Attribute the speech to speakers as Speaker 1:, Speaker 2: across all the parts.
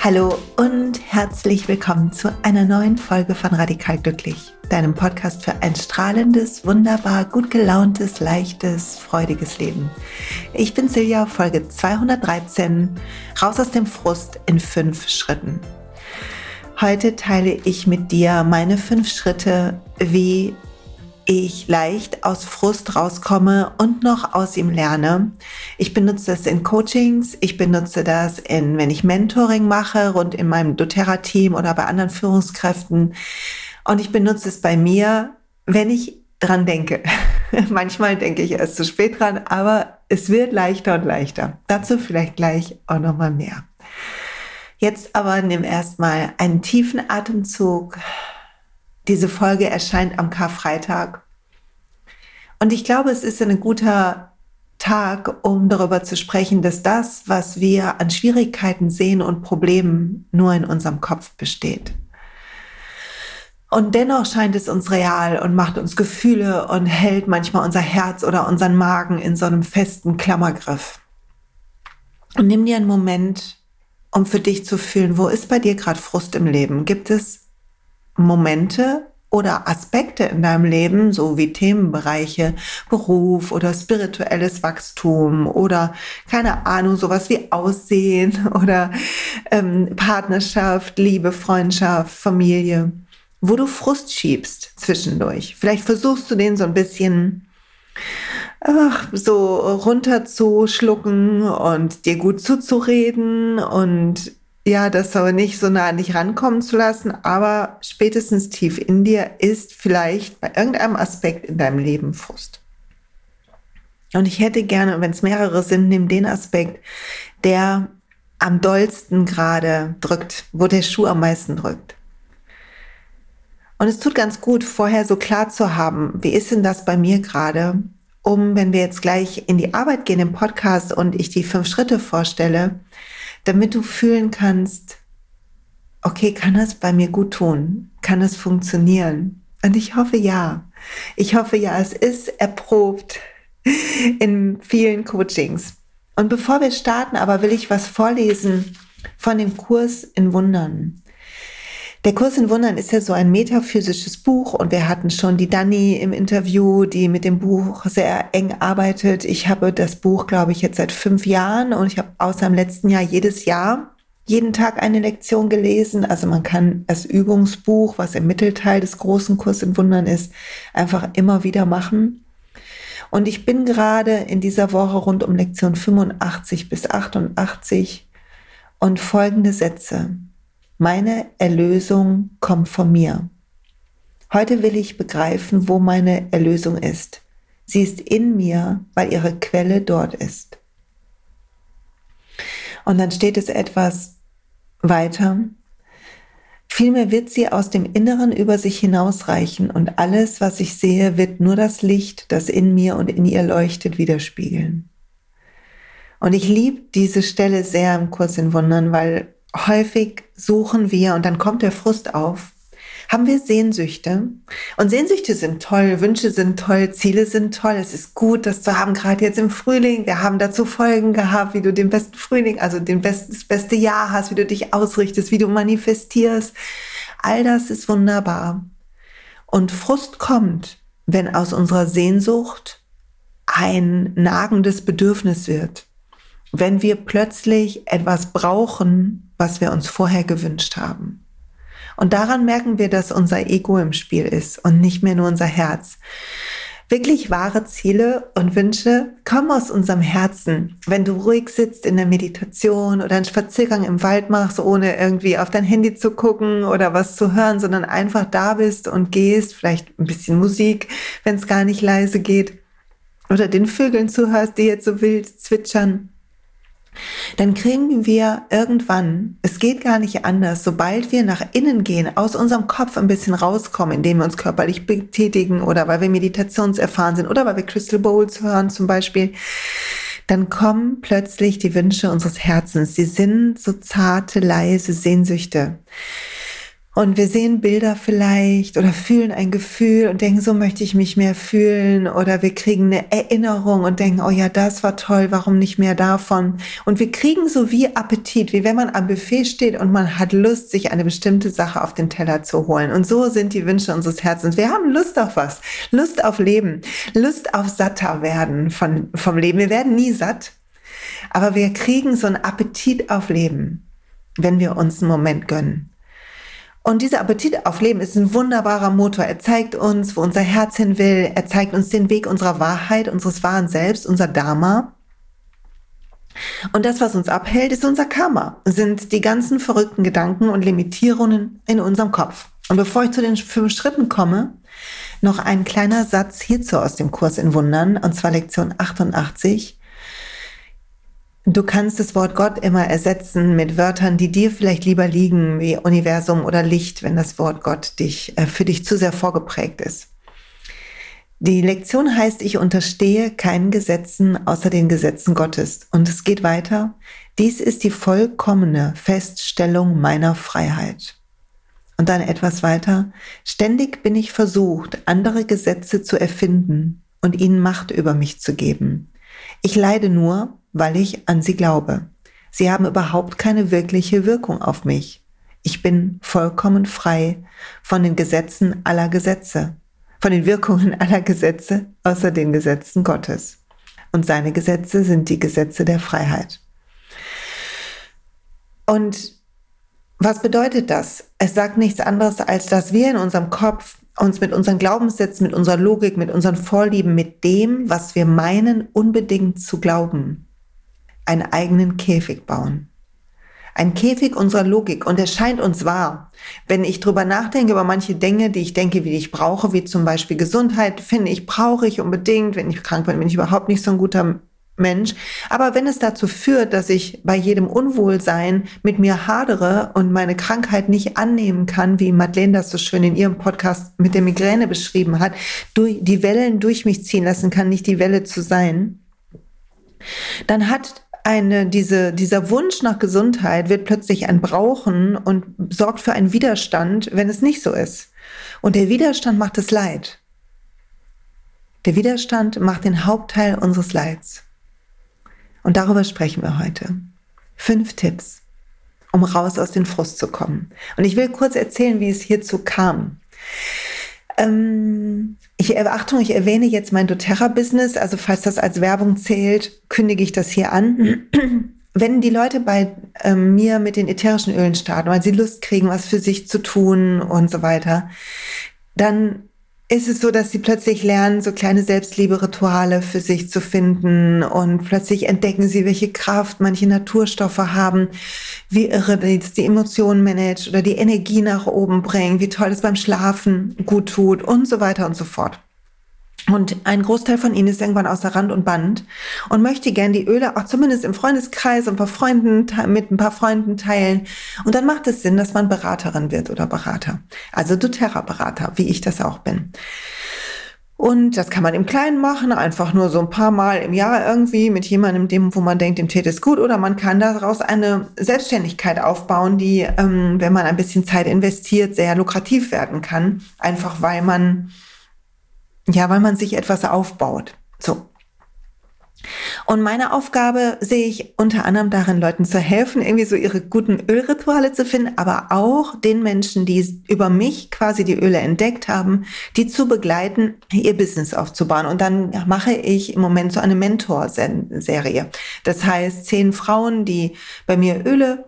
Speaker 1: Hallo und herzlich willkommen zu einer neuen Folge von Radikal Glücklich, deinem Podcast für ein strahlendes, wunderbar, gut gelauntes, leichtes, freudiges Leben. Ich bin Silja, Folge 213, raus aus dem Frust in fünf Schritten. Heute teile ich mit dir meine fünf Schritte, wie ich leicht aus Frust rauskomme und noch aus ihm lerne. Ich benutze das in Coachings, ich benutze das in, wenn ich Mentoring mache, rund in meinem doTERRA-Team oder bei anderen Führungskräften. Und ich benutze es bei mir, wenn ich dran denke. Manchmal denke ich erst zu spät dran, aber es wird leichter und leichter. Dazu vielleicht gleich auch nochmal mehr. Jetzt aber nimm erstmal einen tiefen Atemzug diese Folge erscheint am Karfreitag. Und ich glaube, es ist ein guter Tag, um darüber zu sprechen, dass das, was wir an Schwierigkeiten sehen und Problemen, nur in unserem Kopf besteht. Und dennoch scheint es uns real und macht uns Gefühle und hält manchmal unser Herz oder unseren Magen in so einem festen Klammergriff. Und nimm dir einen Moment, um für dich zu fühlen, wo ist bei dir gerade Frust im Leben? Gibt es Momente oder Aspekte in deinem Leben, so wie Themenbereiche, Beruf oder spirituelles Wachstum oder keine Ahnung, sowas wie Aussehen oder ähm, Partnerschaft, Liebe, Freundschaft, Familie, wo du Frust schiebst zwischendurch. Vielleicht versuchst du den so ein bisschen ach, so runterzuschlucken und dir gut zuzureden und ja, das aber nicht so nah an dich rankommen zu lassen, aber spätestens tief in dir ist vielleicht bei irgendeinem Aspekt in deinem Leben Frust. Und ich hätte gerne, wenn es mehrere sind, nimm den Aspekt, der am dollsten gerade drückt, wo der Schuh am meisten drückt. Und es tut ganz gut, vorher so klar zu haben, wie ist denn das bei mir gerade, um, wenn wir jetzt gleich in die Arbeit gehen im Podcast und ich die fünf Schritte vorstelle, damit du fühlen kannst, okay, kann das bei mir gut tun? Kann es funktionieren? Und ich hoffe ja. Ich hoffe ja, es ist erprobt in vielen Coachings. Und bevor wir starten, aber will ich was vorlesen von dem Kurs in Wundern. Der Kurs in Wundern ist ja so ein metaphysisches Buch und wir hatten schon die Dani im Interview, die mit dem Buch sehr eng arbeitet. Ich habe das Buch, glaube ich, jetzt seit fünf Jahren und ich habe außer im letzten Jahr jedes Jahr jeden Tag eine Lektion gelesen. Also man kann das Übungsbuch, was im Mittelteil des großen Kurs in Wundern ist, einfach immer wieder machen. Und ich bin gerade in dieser Woche rund um Lektion 85 bis 88 und folgende Sätze. Meine Erlösung kommt von mir. Heute will ich begreifen, wo meine Erlösung ist. Sie ist in mir, weil ihre Quelle dort ist. Und dann steht es etwas weiter. Vielmehr wird sie aus dem Inneren über sich hinausreichen und alles, was ich sehe, wird nur das Licht, das in mir und in ihr leuchtet, widerspiegeln. Und ich liebe diese Stelle sehr im Kurs in Wundern, weil häufig suchen wir und dann kommt der Frust auf. Haben wir Sehnsüchte? Und Sehnsüchte sind toll, Wünsche sind toll, Ziele sind toll. Es ist gut, das zu haben, gerade jetzt im Frühling. Wir haben dazu Folgen gehabt, wie du den besten Frühling, also den besten, das beste Jahr hast, wie du dich ausrichtest, wie du manifestierst. All das ist wunderbar. Und Frust kommt, wenn aus unserer Sehnsucht ein nagendes Bedürfnis wird. Wenn wir plötzlich etwas brauchen, was wir uns vorher gewünscht haben. Und daran merken wir, dass unser Ego im Spiel ist und nicht mehr nur unser Herz. Wirklich wahre Ziele und Wünsche kommen aus unserem Herzen. Wenn du ruhig sitzt in der Meditation oder einen Spaziergang im Wald machst, ohne irgendwie auf dein Handy zu gucken oder was zu hören, sondern einfach da bist und gehst, vielleicht ein bisschen Musik, wenn es gar nicht leise geht, oder den Vögeln zuhörst, die jetzt so wild zwitschern, dann kriegen wir irgendwann, es geht gar nicht anders, sobald wir nach innen gehen, aus unserem Kopf ein bisschen rauskommen, indem wir uns körperlich betätigen oder weil wir meditationserfahren sind oder weil wir Crystal Bowls hören zum Beispiel, dann kommen plötzlich die Wünsche unseres Herzens. Sie sind so zarte, leise Sehnsüchte. Und wir sehen Bilder vielleicht oder fühlen ein Gefühl und denken, so möchte ich mich mehr fühlen. Oder wir kriegen eine Erinnerung und denken, oh ja, das war toll, warum nicht mehr davon? Und wir kriegen so wie Appetit, wie wenn man am Buffet steht und man hat Lust, sich eine bestimmte Sache auf den Teller zu holen. Und so sind die Wünsche unseres Herzens. Wir haben Lust auf was. Lust auf Leben. Lust auf satter werden von, vom Leben. Wir werden nie satt. Aber wir kriegen so einen Appetit auf Leben, wenn wir uns einen Moment gönnen. Und dieser Appetit auf Leben ist ein wunderbarer Motor. Er zeigt uns, wo unser Herz hin will. Er zeigt uns den Weg unserer Wahrheit, unseres wahren Selbst, unser Dharma. Und das, was uns abhält, ist unser Karma, sind die ganzen verrückten Gedanken und Limitierungen in unserem Kopf. Und bevor ich zu den fünf Schritten komme, noch ein kleiner Satz hierzu aus dem Kurs in Wundern, und zwar Lektion 88. Du kannst das Wort Gott immer ersetzen mit Wörtern, die dir vielleicht lieber liegen, wie Universum oder Licht, wenn das Wort Gott dich, äh, für dich zu sehr vorgeprägt ist. Die Lektion heißt, ich unterstehe keinen Gesetzen außer den Gesetzen Gottes. Und es geht weiter. Dies ist die vollkommene Feststellung meiner Freiheit. Und dann etwas weiter. Ständig bin ich versucht, andere Gesetze zu erfinden und ihnen Macht über mich zu geben. Ich leide nur, weil ich an sie glaube. Sie haben überhaupt keine wirkliche Wirkung auf mich. Ich bin vollkommen frei von den Gesetzen aller Gesetze, von den Wirkungen aller Gesetze außer den Gesetzen Gottes. Und seine Gesetze sind die Gesetze der Freiheit. Und was bedeutet das? Es sagt nichts anderes, als dass wir in unserem Kopf uns mit unseren Glaubenssätzen, mit unserer Logik, mit unseren Vorlieben, mit dem, was wir meinen, unbedingt zu glauben, einen eigenen Käfig bauen. Ein Käfig unserer Logik und es scheint uns wahr. Wenn ich drüber nachdenke über manche Dinge, die ich denke, wie ich brauche, wie zum Beispiel Gesundheit, finde ich, brauche ich unbedingt. Wenn ich krank bin, bin ich überhaupt nicht so ein guter Mensch. Aber wenn es dazu führt, dass ich bei jedem Unwohlsein mit mir hadere und meine Krankheit nicht annehmen kann, wie Madeleine das so schön in ihrem Podcast mit der Migräne beschrieben hat, die Wellen durch mich ziehen lassen kann, nicht die Welle zu sein, dann hat eine, diese, dieser Wunsch nach Gesundheit wird plötzlich ein Brauchen und sorgt für einen Widerstand, wenn es nicht so ist. Und der Widerstand macht es Leid. Der Widerstand macht den Hauptteil unseres Leids. Und darüber sprechen wir heute. Fünf Tipps, um raus aus dem Frust zu kommen. Und ich will kurz erzählen, wie es hierzu kam. Ähm, ich, Achtung, ich erwähne jetzt mein doTERRA-Business, also falls das als Werbung zählt, kündige ich das hier an. Wenn die Leute bei ähm, mir mit den ätherischen Ölen starten, weil sie Lust kriegen, was für sich zu tun und so weiter, dann ist es so, dass sie plötzlich lernen, so kleine Selbstliebe-Rituale für sich zu finden und plötzlich entdecken sie, welche Kraft manche Naturstoffe haben, wie irre das die Emotionen managt oder die Energie nach oben bringen, wie toll es beim Schlafen gut tut und so weiter und so fort. Und ein Großteil von ihnen ist irgendwann außer Rand und Band und möchte gern die Öle auch zumindest im Freundeskreis und paar Freunden, mit ein paar Freunden teilen. Und dann macht es Sinn, dass man Beraterin wird oder Berater. Also doTERRA-Berater, wie ich das auch bin. Und das kann man im Kleinen machen, einfach nur so ein paar Mal im Jahr irgendwie mit jemandem, dem, wo man denkt, dem täte es gut. Oder man kann daraus eine Selbstständigkeit aufbauen, die, ähm, wenn man ein bisschen Zeit investiert, sehr lukrativ werden kann. Einfach weil man ja, weil man sich etwas aufbaut. So. Und meine Aufgabe sehe ich unter anderem darin, Leuten zu helfen, irgendwie so ihre guten Ölrituale zu finden, aber auch den Menschen, die über mich quasi die Öle entdeckt haben, die zu begleiten, ihr Business aufzubauen. Und dann mache ich im Moment so eine Mentor-Serie. Das heißt, zehn Frauen, die bei mir Öle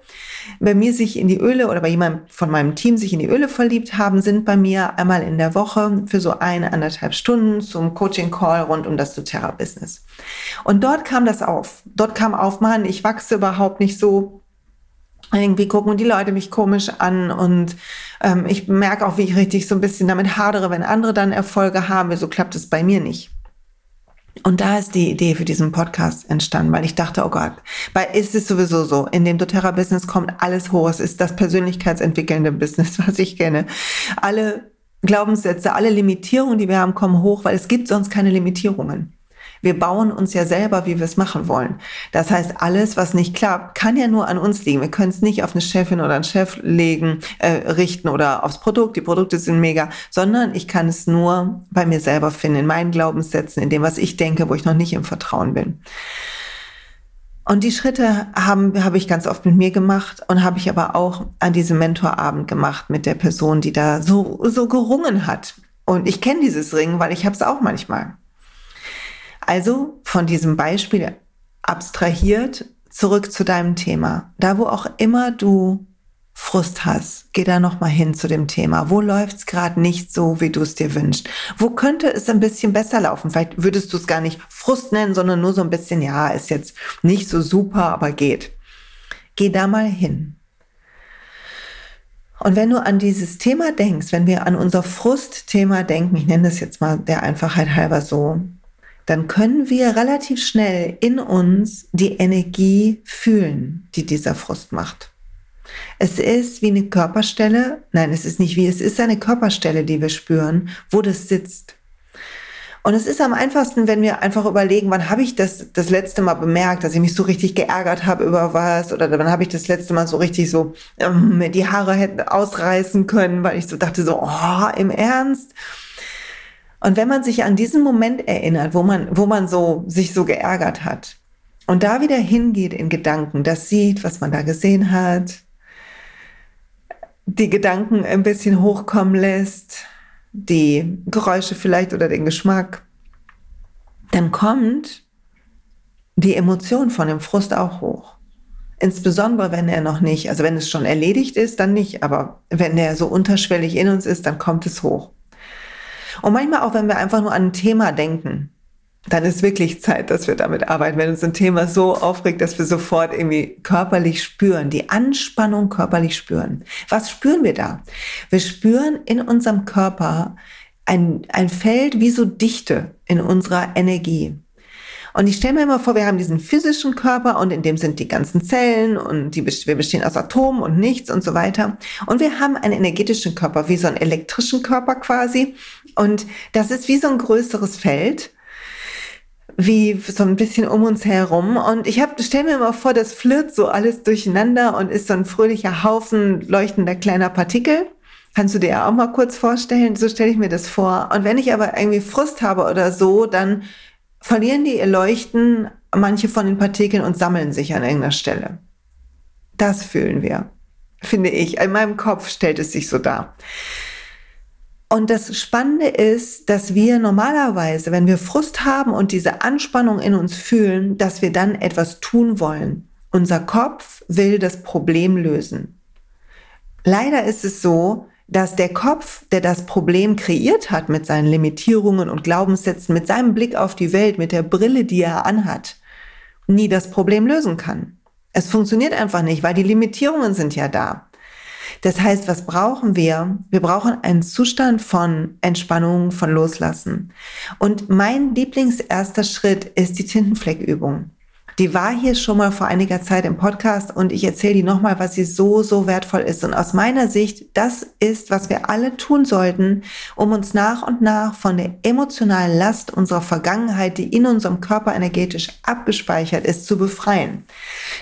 Speaker 1: bei mir sich in die Öle oder bei jemandem von meinem Team sich in die Öle verliebt haben, sind bei mir einmal in der Woche für so eine, anderthalb Stunden zum Coaching-Call rund um das doTERRA-Business. Und dort kam das auf. Dort kam auf, Mann, ich wachse überhaupt nicht so. Irgendwie gucken die Leute mich komisch an und ähm, ich merke auch, wie ich richtig so ein bisschen damit hadere, wenn andere dann Erfolge haben. So klappt es bei mir nicht. Und da ist die Idee für diesen Podcast entstanden, weil ich dachte, oh Gott, weil ist es sowieso so, in dem doTERRA-Business kommt alles hoch. Es ist das persönlichkeitsentwickelnde Business, was ich kenne. Alle Glaubenssätze, alle Limitierungen, die wir haben, kommen hoch, weil es gibt sonst keine Limitierungen. Wir bauen uns ja selber, wie wir es machen wollen. Das heißt, alles, was nicht klappt, kann ja nur an uns liegen. Wir können es nicht auf eine Chefin oder einen Chef legen, äh, richten oder aufs Produkt. Die Produkte sind mega, sondern ich kann es nur bei mir selber finden, in meinen Glaubenssätzen, in dem, was ich denke, wo ich noch nicht im Vertrauen bin. Und die Schritte haben, habe ich ganz oft mit mir gemacht und habe ich aber auch an diesem Mentorabend gemacht mit der Person, die da so, so gerungen hat. Und ich kenne dieses Ringen, weil ich habe es auch manchmal. Also von diesem Beispiel abstrahiert zurück zu deinem Thema. Da, wo auch immer du Frust hast, geh da noch mal hin zu dem Thema. Wo läuft's gerade nicht so, wie du es dir wünschst? Wo könnte es ein bisschen besser laufen? Vielleicht würdest du es gar nicht Frust nennen, sondern nur so ein bisschen, ja, ist jetzt nicht so super, aber geht. Geh da mal hin. Und wenn du an dieses Thema denkst, wenn wir an unser Frustthema denken, ich nenne das jetzt mal der Einfachheit halber so, dann können wir relativ schnell in uns die Energie fühlen, die dieser Frust macht. Es ist wie eine Körperstelle, nein, es ist nicht wie, es ist eine Körperstelle, die wir spüren, wo das sitzt. Und es ist am einfachsten, wenn wir einfach überlegen, wann habe ich das das letzte Mal bemerkt, dass ich mich so richtig geärgert habe über was oder wann habe ich das letzte Mal so richtig so ähm, die Haare hätten ausreißen können, weil ich so dachte so, oh, im Ernst. Und wenn man sich an diesen Moment erinnert, wo man, wo man so, sich so geärgert hat und da wieder hingeht in Gedanken, das sieht, was man da gesehen hat, die Gedanken ein bisschen hochkommen lässt, die Geräusche vielleicht oder den Geschmack, dann kommt die Emotion von dem Frust auch hoch. Insbesondere wenn er noch nicht, also wenn es schon erledigt ist, dann nicht, aber wenn er so unterschwellig in uns ist, dann kommt es hoch. Und manchmal auch, wenn wir einfach nur an ein Thema denken, dann ist wirklich Zeit, dass wir damit arbeiten. Wenn uns ein Thema so aufregt, dass wir sofort irgendwie körperlich spüren, die Anspannung körperlich spüren. Was spüren wir da? Wir spüren in unserem Körper ein, ein Feld wie so Dichte in unserer Energie. Und ich stelle mir immer vor, wir haben diesen physischen Körper und in dem sind die ganzen Zellen und die, wir bestehen aus Atomen und nichts und so weiter. Und wir haben einen energetischen Körper, wie so einen elektrischen Körper quasi. Und das ist wie so ein größeres Feld wie so ein bisschen um uns herum. Und ich habe, stell mir immer vor, das flirrt so alles durcheinander und ist so ein fröhlicher Haufen leuchtender kleiner Partikel. Kannst du dir auch mal kurz vorstellen? So stelle ich mir das vor. Und wenn ich aber irgendwie Frust habe oder so, dann verlieren die ihr Leuchten, manche von den Partikeln und sammeln sich an irgendeiner Stelle. Das fühlen wir, finde ich. In meinem Kopf stellt es sich so dar. Und das Spannende ist, dass wir normalerweise, wenn wir Frust haben und diese Anspannung in uns fühlen, dass wir dann etwas tun wollen. Unser Kopf will das Problem lösen. Leider ist es so, dass der Kopf, der das Problem kreiert hat mit seinen Limitierungen und Glaubenssätzen, mit seinem Blick auf die Welt, mit der Brille, die er anhat, nie das Problem lösen kann. Es funktioniert einfach nicht, weil die Limitierungen sind ja da. Das heißt, was brauchen wir? Wir brauchen einen Zustand von Entspannung, von Loslassen. Und mein Lieblingserster Schritt ist die Tintenfleckübung. Die war hier schon mal vor einiger Zeit im Podcast und ich erzähle die nochmal, was sie so, so wertvoll ist. Und aus meiner Sicht, das ist, was wir alle tun sollten, um uns nach und nach von der emotionalen Last unserer Vergangenheit, die in unserem Körper energetisch abgespeichert ist, zu befreien.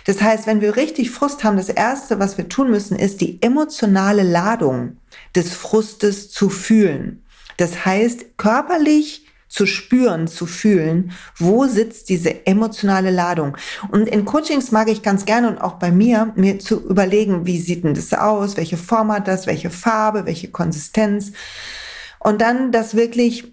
Speaker 1: Das heißt, wenn wir richtig Frust haben, das Erste, was wir tun müssen, ist die emotionale Ladung des Frustes zu fühlen. Das heißt, körperlich zu spüren, zu fühlen, wo sitzt diese emotionale Ladung. Und in Coachings mag ich ganz gerne und auch bei mir, mir zu überlegen, wie sieht denn das aus, welche Form hat das, welche Farbe, welche Konsistenz. Und dann das wirklich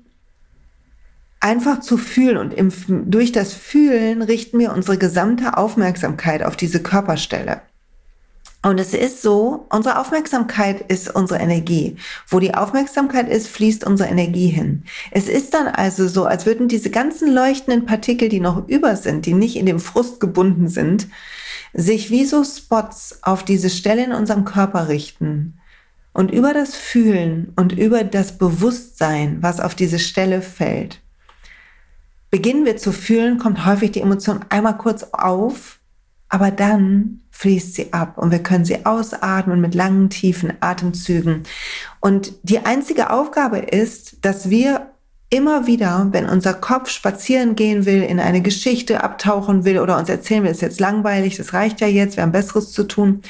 Speaker 1: einfach zu fühlen und im, durch das Fühlen richten wir unsere gesamte Aufmerksamkeit auf diese Körperstelle. Und es ist so, unsere Aufmerksamkeit ist unsere Energie. Wo die Aufmerksamkeit ist, fließt unsere Energie hin. Es ist dann also so, als würden diese ganzen leuchtenden Partikel, die noch über sind, die nicht in dem Frust gebunden sind, sich wie so Spots auf diese Stelle in unserem Körper richten. Und über das Fühlen und über das Bewusstsein, was auf diese Stelle fällt, beginnen wir zu fühlen, kommt häufig die Emotion einmal kurz auf aber dann fließt sie ab und wir können sie ausatmen mit langen, tiefen Atemzügen. Und die einzige Aufgabe ist, dass wir immer wieder, wenn unser Kopf spazieren gehen will, in eine Geschichte abtauchen will oder uns erzählen will, ist jetzt langweilig, das reicht ja jetzt, wir haben Besseres zu tun,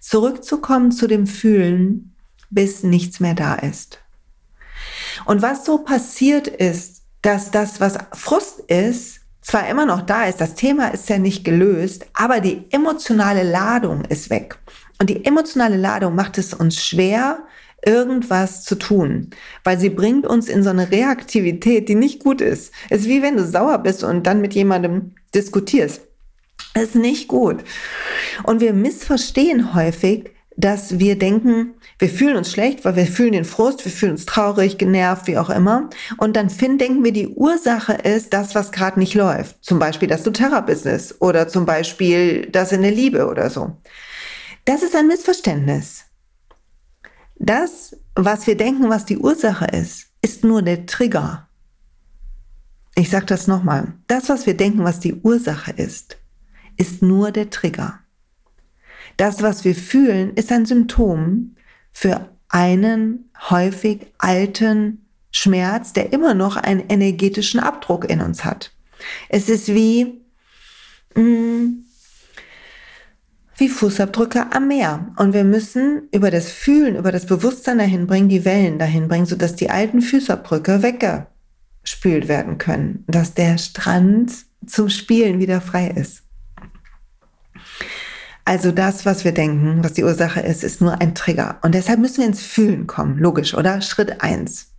Speaker 1: zurückzukommen zu dem Fühlen, bis nichts mehr da ist. Und was so passiert ist, dass das, was Frust ist, zwar immer noch da ist, das Thema ist ja nicht gelöst, aber die emotionale Ladung ist weg. Und die emotionale Ladung macht es uns schwer, irgendwas zu tun, weil sie bringt uns in so eine Reaktivität, die nicht gut ist. Es ist wie wenn du sauer bist und dann mit jemandem diskutierst. Das ist nicht gut. Und wir missverstehen häufig, dass wir denken, wir fühlen uns schlecht, weil wir fühlen den Frust, wir fühlen uns traurig, genervt, wie auch immer. Und dann finden, denken wir, die Ursache ist das, was gerade nicht läuft. Zum Beispiel das doTERRA-Business oder zum Beispiel das in der Liebe oder so. Das ist ein Missverständnis. Das, was wir denken, was die Ursache ist, ist nur der Trigger. Ich sage das nochmal. Das, was wir denken, was die Ursache ist, ist nur der Trigger. Das, was wir fühlen, ist ein Symptom für einen häufig alten Schmerz, der immer noch einen energetischen Abdruck in uns hat. Es ist wie, mh, mm, wie Fußabdrücke am Meer. Und wir müssen über das Fühlen, über das Bewusstsein dahin bringen, die Wellen dahin bringen, sodass die alten Fußabdrücke weggespült werden können, dass der Strand zum Spielen wieder frei ist. Also das, was wir denken, was die Ursache ist, ist nur ein Trigger. Und deshalb müssen wir ins Fühlen kommen. Logisch, oder? Schritt eins.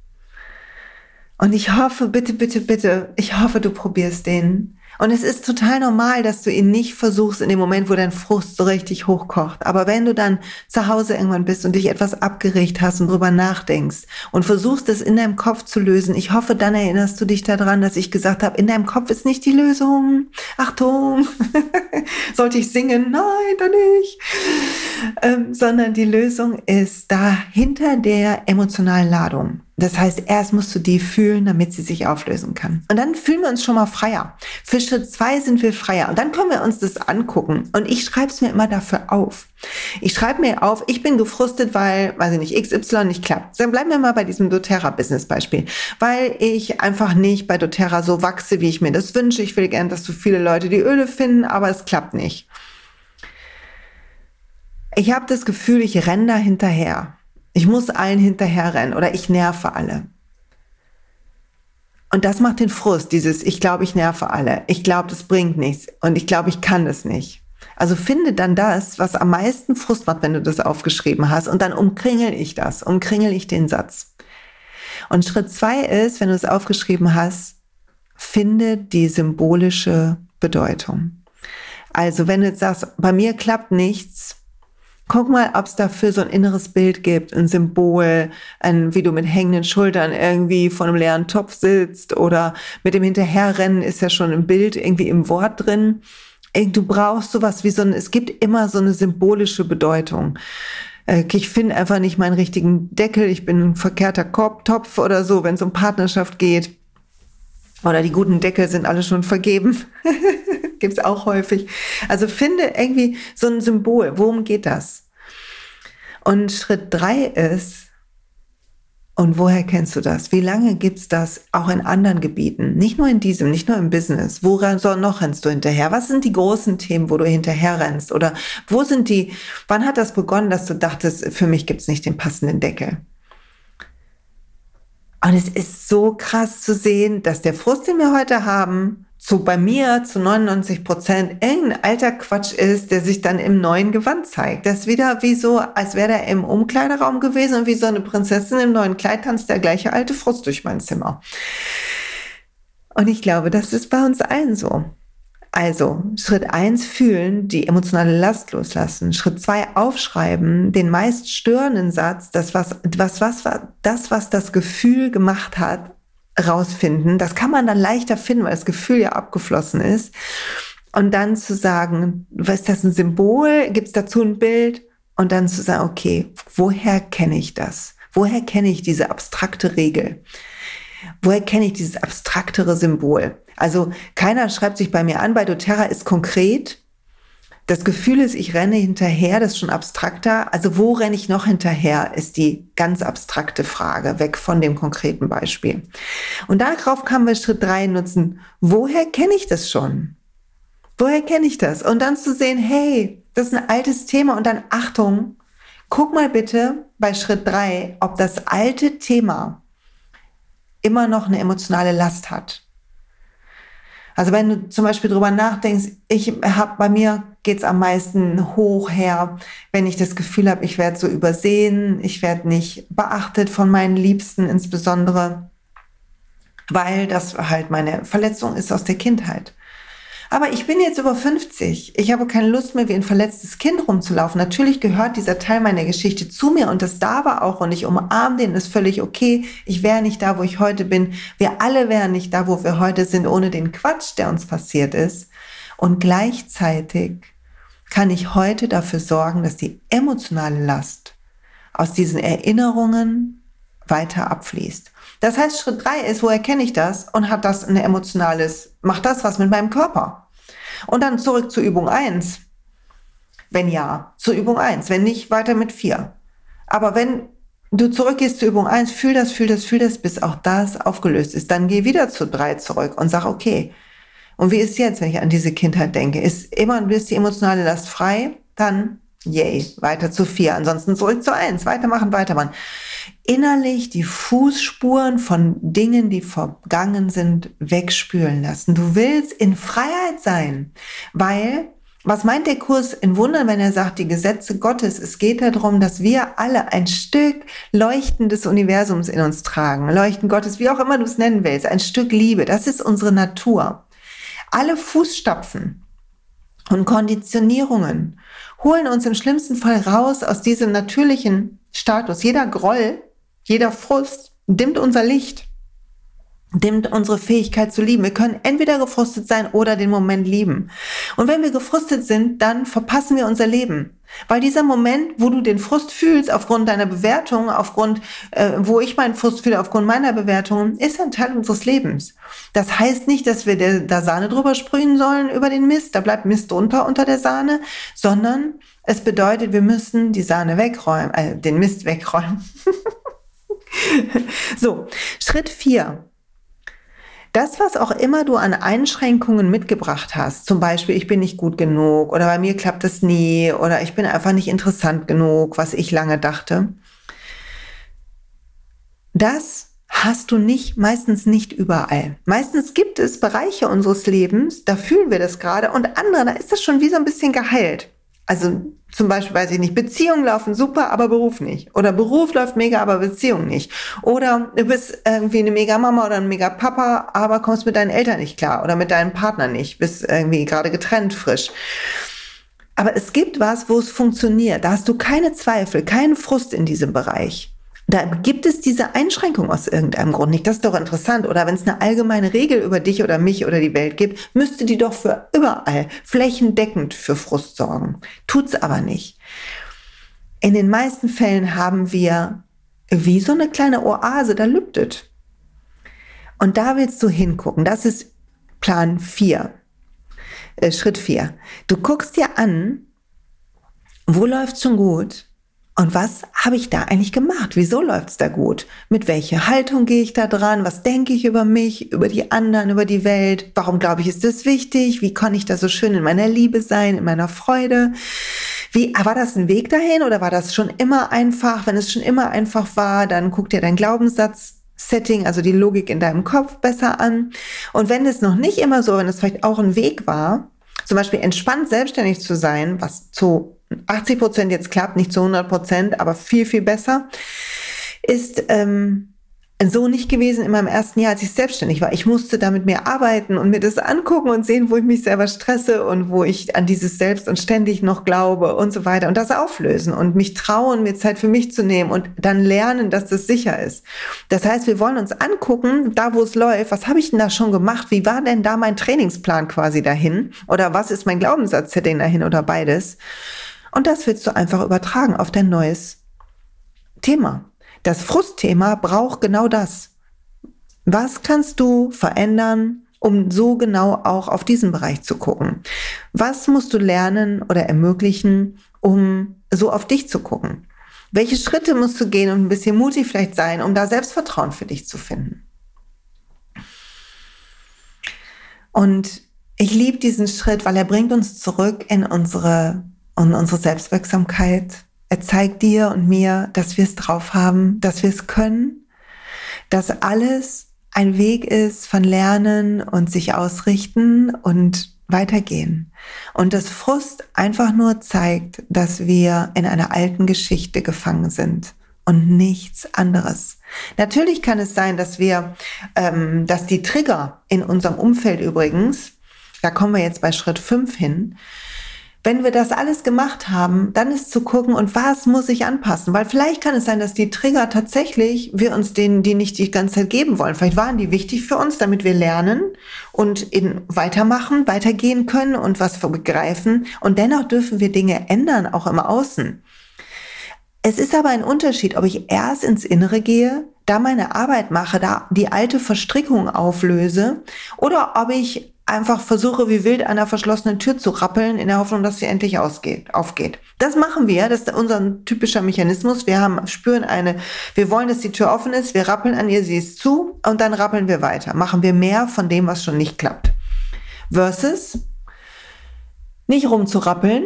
Speaker 1: Und ich hoffe, bitte, bitte, bitte, ich hoffe, du probierst den und es ist total normal, dass du ihn nicht versuchst in dem Moment, wo dein Frust so richtig hochkocht. Aber wenn du dann zu Hause irgendwann bist und dich etwas abgeregt hast und drüber nachdenkst und versuchst es in deinem Kopf zu lösen, ich hoffe, dann erinnerst du dich daran, dass ich gesagt habe, in deinem Kopf ist nicht die Lösung. Achtung, sollte ich singen? Nein, da nicht. Ähm, sondern die Lösung ist da hinter der emotionalen Ladung. Das heißt, erst musst du die fühlen, damit sie sich auflösen kann. Und dann fühlen wir uns schon mal freier. Für Schritt zwei sind wir freier. Und dann können wir uns das angucken. Und ich schreibe es mir immer dafür auf. Ich schreibe mir auf, ich bin gefrustet, weil, weiß ich nicht, XY nicht klappt. Dann bleiben wir mal bei diesem doTERRA-Business-Beispiel. Weil ich einfach nicht bei doTERRA so wachse, wie ich mir das wünsche. Ich will gern, dass so viele Leute die Öle finden, aber es klappt nicht. Ich habe das Gefühl, ich renne da hinterher. Ich muss allen hinterherrennen oder ich nerve alle. Und das macht den Frust, dieses, ich glaube, ich nerve alle. Ich glaube, das bringt nichts. Und ich glaube, ich kann das nicht. Also finde dann das, was am meisten Frust macht, wenn du das aufgeschrieben hast. Und dann umkringel ich das, umkringel ich den Satz. Und Schritt zwei ist, wenn du es aufgeschrieben hast, finde die symbolische Bedeutung. Also wenn du jetzt sagst, bei mir klappt nichts, Guck mal, ob es dafür so ein inneres Bild gibt, ein Symbol, ein, wie du mit hängenden Schultern irgendwie vor einem leeren Topf sitzt oder mit dem Hinterherrennen ist ja schon ein Bild irgendwie im Wort drin. Du brauchst sowas wie so ein, es gibt immer so eine symbolische Bedeutung. Äh, ich finde einfach nicht meinen richtigen Deckel, ich bin ein verkehrter Korb, Topf oder so, wenn es um Partnerschaft geht. Oder die guten Deckel sind alle schon vergeben. Gibt es auch häufig. Also finde irgendwie so ein Symbol. Worum geht das? Und Schritt drei ist, und woher kennst du das? Wie lange gibt's das auch in anderen Gebieten? Nicht nur in diesem, nicht nur im Business. Woran soll noch rennst du hinterher? Was sind die großen Themen, wo du hinterher rennst? Oder wo sind die, wann hat das begonnen, dass du dachtest, für mich gibt's nicht den passenden Deckel? Und es ist so krass zu sehen, dass der Frust, den wir heute haben, zu bei mir zu 99 Prozent irgendein alter Quatsch ist, der sich dann im neuen Gewand zeigt. Das ist wieder wie so, als wäre er im Umkleideraum gewesen und wie so eine Prinzessin im neuen Kleid tanzt der gleiche alte Frust durch mein Zimmer. Und ich glaube, das ist bei uns allen so. Also Schritt eins fühlen, die emotionale Last loslassen. Schritt zwei aufschreiben, den meist störenden Satz, das was, was, was, das, was das Gefühl gemacht hat, rausfinden. Das kann man dann leichter finden, weil das Gefühl ja abgeflossen ist. Und dann zu sagen, was ist das ein Symbol? Gibt es dazu ein Bild? Und dann zu sagen, okay, woher kenne ich das? Woher kenne ich diese abstrakte Regel? Woher kenne ich dieses abstraktere Symbol? Also keiner schreibt sich bei mir an, bei doTERRA ist konkret. Das Gefühl ist, ich renne hinterher, das ist schon abstrakter. Also wo renne ich noch hinterher, ist die ganz abstrakte Frage, weg von dem konkreten Beispiel. Und darauf kann wir Schritt drei nutzen. Woher kenne ich das schon? Woher kenne ich das? Und dann zu sehen, hey, das ist ein altes Thema und dann Achtung, guck mal bitte bei Schritt drei, ob das alte Thema immer noch eine emotionale Last hat. Also wenn du zum Beispiel drüber nachdenkst, ich habe bei mir geht's am meisten hoch her, wenn ich das Gefühl habe, ich werde so übersehen, ich werde nicht beachtet von meinen Liebsten insbesondere, weil das halt meine Verletzung ist aus der Kindheit. Aber ich bin jetzt über 50. Ich habe keine Lust mehr, wie ein verletztes Kind rumzulaufen. Natürlich gehört dieser Teil meiner Geschichte zu mir und das darf er auch und ich umarme den, ist völlig okay. Ich wäre nicht da, wo ich heute bin. Wir alle wären nicht da, wo wir heute sind, ohne den Quatsch, der uns passiert ist. Und gleichzeitig kann ich heute dafür sorgen, dass die emotionale Last aus diesen Erinnerungen weiter abfließt. Das heißt, Schritt drei ist, wo erkenne ich das und hat das ein emotionales, macht das was mit meinem Körper? Und dann zurück zur Übung eins. Wenn ja, zur Übung eins. Wenn nicht, weiter mit vier. Aber wenn du zurückgehst zur Übung eins, fühl das, fühl das, fühl das, bis auch das aufgelöst ist. Dann geh wieder zu drei zurück und sag, okay. Und wie ist jetzt, wenn ich an diese Kindheit denke? Ist immer, ist die emotionale Last frei? Dann Yay, weiter zu vier. Ansonsten zurück zu eins. Weitermachen, weitermachen. Innerlich die Fußspuren von Dingen, die vergangen sind, wegspülen lassen. Du willst in Freiheit sein, weil was meint der Kurs in Wundern, wenn er sagt, die Gesetze Gottes? Es geht darum, dass wir alle ein Stück Leuchten des Universums in uns tragen. Leuchten Gottes, wie auch immer du es nennen willst. Ein Stück Liebe. Das ist unsere Natur. Alle Fußstapfen und Konditionierungen holen uns im schlimmsten Fall raus aus diesem natürlichen Status. Jeder Groll, jeder Frust dimmt unser Licht, dimmt unsere Fähigkeit zu lieben. Wir können entweder gefrustet sein oder den Moment lieben. Und wenn wir gefrustet sind, dann verpassen wir unser Leben. Weil dieser Moment, wo du den Frust fühlst, aufgrund deiner Bewertung, aufgrund, äh, wo ich meinen Frust fühle, aufgrund meiner Bewertung, ist ein Teil unseres Lebens. Das heißt nicht, dass wir der, da Sahne drüber sprühen sollen über den Mist, da bleibt Mist drunter unter der Sahne, sondern es bedeutet, wir müssen die Sahne wegräumen, äh, den Mist wegräumen. so, Schritt vier das, was auch immer du an Einschränkungen mitgebracht hast, zum Beispiel, ich bin nicht gut genug oder bei mir klappt es nie oder ich bin einfach nicht interessant genug, was ich lange dachte, das hast du nicht, meistens nicht überall. Meistens gibt es Bereiche unseres Lebens, da fühlen wir das gerade und andere, da ist das schon wie so ein bisschen geheilt. Also zum Beispiel, weiß ich nicht, Beziehungen laufen super, aber Beruf nicht. Oder Beruf läuft mega, aber Beziehung nicht. Oder du bist irgendwie eine mega Mama oder ein mega Papa, aber kommst mit deinen Eltern nicht klar oder mit deinem Partner nicht, bist irgendwie gerade getrennt frisch. Aber es gibt was, wo es funktioniert. Da hast du keine Zweifel, keinen Frust in diesem Bereich. Da gibt es diese Einschränkung aus irgendeinem Grund nicht. Das ist doch interessant. Oder wenn es eine allgemeine Regel über dich oder mich oder die Welt gibt, müsste die doch für überall flächendeckend für Frust sorgen. Tut's aber nicht. In den meisten Fällen haben wir wie so eine kleine Oase, da lüftet. Und da willst du hingucken. Das ist Plan 4. Äh, Schritt 4. Du guckst dir an, wo läuft schon gut und was habe ich da eigentlich gemacht? Wieso läuft's da gut? Mit welcher Haltung gehe ich da dran? Was denke ich über mich, über die anderen, über die Welt? Warum glaube ich, ist das wichtig? Wie kann ich da so schön in meiner Liebe sein, in meiner Freude? Wie, war das ein Weg dahin oder war das schon immer einfach? Wenn es schon immer einfach war, dann guck dir dein Glaubenssatz Setting, also die Logik in deinem Kopf besser an. Und wenn es noch nicht immer so, wenn es vielleicht auch ein Weg war, zum Beispiel entspannt selbstständig zu sein, was zu 80 Prozent jetzt klappt, nicht zu 100 Prozent, aber viel, viel besser, ist ähm, so nicht gewesen in meinem ersten Jahr, als ich selbstständig war. Ich musste damit mehr arbeiten und mir das angucken und sehen, wo ich mich selber stresse und wo ich an dieses Selbst und ständig noch glaube und so weiter und das auflösen und mich trauen, mir Zeit für mich zu nehmen und dann lernen, dass das sicher ist. Das heißt, wir wollen uns angucken, da wo es läuft, was habe ich denn da schon gemacht? Wie war denn da mein Trainingsplan quasi dahin? Oder was ist mein Glaubenssatz-Setting dahin oder beides? Und das willst du einfach übertragen auf dein neues Thema. Das Frustthema braucht genau das. Was kannst du verändern um so genau auch auf diesen Bereich zu gucken. Was musst du lernen oder ermöglichen, um so auf dich zu gucken? Welche Schritte musst du gehen und ein bisschen mutig vielleicht sein, um da Selbstvertrauen für dich zu finden? Und ich liebe diesen Schritt, weil er bringt uns zurück in unsere, in unsere Selbstwirksamkeit. Er zeigt dir und mir, dass wir es drauf haben, dass wir es können, dass alles ein Weg ist von Lernen und sich ausrichten und weitergehen. Und das Frust einfach nur zeigt, dass wir in einer alten Geschichte gefangen sind und nichts anderes. Natürlich kann es sein, dass wir, ähm, dass die Trigger in unserem Umfeld übrigens, da kommen wir jetzt bei Schritt 5 hin, wenn wir das alles gemacht haben, dann ist zu gucken, und was muss ich anpassen? Weil vielleicht kann es sein, dass die Trigger tatsächlich, wir uns denen, die nicht die ganze Zeit geben wollen. Vielleicht waren die wichtig für uns, damit wir lernen und in, weitermachen, weitergehen können und was begreifen. Und dennoch dürfen wir Dinge ändern, auch im Außen. Es ist aber ein Unterschied, ob ich erst ins Innere gehe, da meine Arbeit mache, da die alte Verstrickung auflöse, oder ob ich einfach versuche, wie wild an einer verschlossenen Tür zu rappeln, in der Hoffnung, dass sie endlich ausgeht, aufgeht. Das machen wir, das ist unser typischer Mechanismus. Wir haben, spüren eine, wir wollen, dass die Tür offen ist, wir rappeln an ihr, sie ist zu und dann rappeln wir weiter. Machen wir mehr von dem, was schon nicht klappt. Versus nicht rumzurappeln,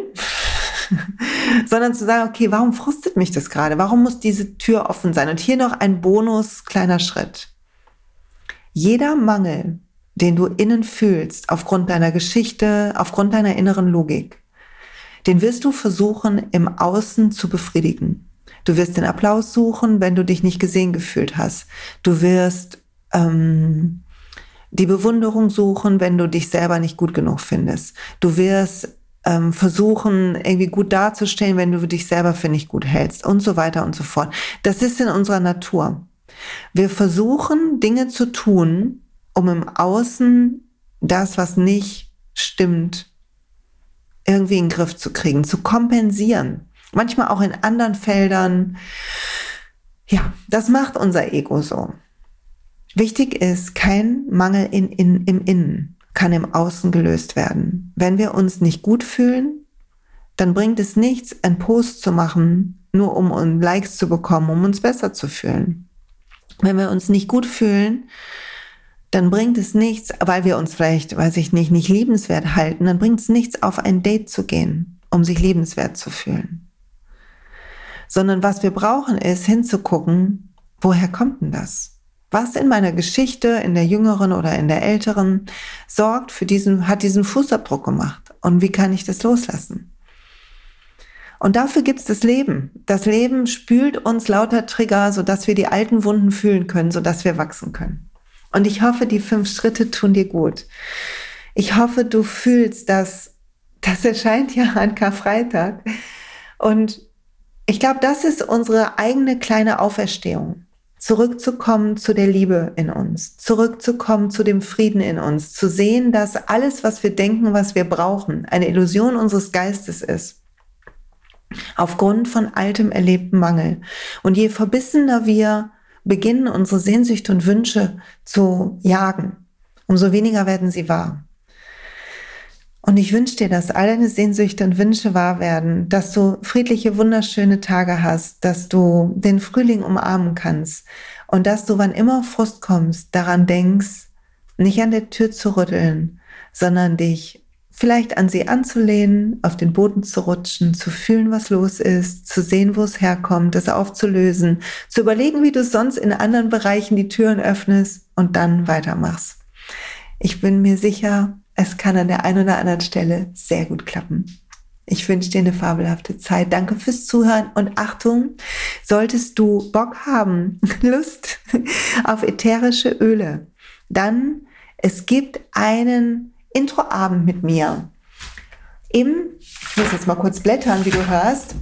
Speaker 1: sondern zu sagen, okay, warum frustet mich das gerade? Warum muss diese Tür offen sein? Und hier noch ein Bonus, kleiner Schritt. Jeder Mangel, den du innen fühlst, aufgrund deiner Geschichte, aufgrund deiner inneren Logik, den wirst du versuchen im Außen zu befriedigen. Du wirst den Applaus suchen, wenn du dich nicht gesehen gefühlt hast. Du wirst ähm, die Bewunderung suchen, wenn du dich selber nicht gut genug findest. Du wirst ähm, versuchen, irgendwie gut darzustellen, wenn du dich selber für nicht gut hältst und so weiter und so fort. Das ist in unserer Natur. Wir versuchen, Dinge zu tun, um im Außen das, was nicht stimmt, irgendwie in den Griff zu kriegen, zu kompensieren. Manchmal auch in anderen Feldern. Ja, das macht unser Ego so. Wichtig ist, kein Mangel in, in, im Innen kann im Außen gelöst werden. Wenn wir uns nicht gut fühlen, dann bringt es nichts, einen Post zu machen, nur um, um Likes zu bekommen, um uns besser zu fühlen. Wenn wir uns nicht gut fühlen, dann bringt es nichts, weil wir uns vielleicht, weiß ich nicht, nicht liebenswert halten, dann bringt es nichts, auf ein Date zu gehen, um sich liebenswert zu fühlen. Sondern was wir brauchen, ist hinzugucken, woher kommt denn das? Was in meiner Geschichte, in der jüngeren oder in der älteren, sorgt für diesen, hat diesen Fußabdruck gemacht? Und wie kann ich das loslassen? Und dafür gibt es das Leben. Das Leben spült uns lauter Trigger, sodass wir die alten Wunden fühlen können, sodass wir wachsen können. Und ich hoffe, die fünf Schritte tun dir gut. Ich hoffe, du fühlst, dass das erscheint ja an Karfreitag. Und ich glaube, das ist unsere eigene kleine Auferstehung. Zurückzukommen zu der Liebe in uns, zurückzukommen zu dem Frieden in uns, zu sehen, dass alles, was wir denken, was wir brauchen, eine Illusion unseres Geistes ist. Aufgrund von altem erlebten Mangel. Und je verbissener wir beginnen, unsere Sehnsüchte und Wünsche zu jagen, umso weniger werden sie wahr. Und ich wünsche dir, dass all deine Sehnsüchte und Wünsche wahr werden, dass du friedliche, wunderschöne Tage hast, dass du den Frühling umarmen kannst und dass du, wann immer Frust kommst, daran denkst, nicht an der Tür zu rütteln, sondern dich vielleicht an sie anzulehnen, auf den Boden zu rutschen, zu fühlen, was los ist, zu sehen, wo es herkommt, es aufzulösen, zu überlegen, wie du sonst in anderen Bereichen die Türen öffnest und dann weitermachst. Ich bin mir sicher, es kann an der einen oder anderen Stelle sehr gut klappen. Ich wünsche dir eine fabelhafte Zeit. Danke fürs Zuhören und Achtung, solltest du Bock haben, Lust auf ätherische Öle, dann es gibt einen Introabend mit mir. Im, ich muss jetzt mal kurz blättern, wie du hörst,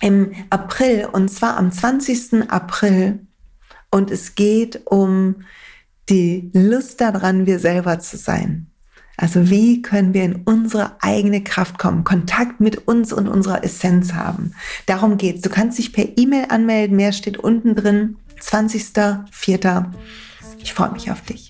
Speaker 1: im April und zwar am 20. April. Und es geht um die Lust daran, wir selber zu sein. Also wie können wir in unsere eigene Kraft kommen, Kontakt mit uns und unserer Essenz haben. Darum geht's. Du kannst dich per E-Mail anmelden. Mehr steht unten drin. 20.04. Ich freue mich auf dich.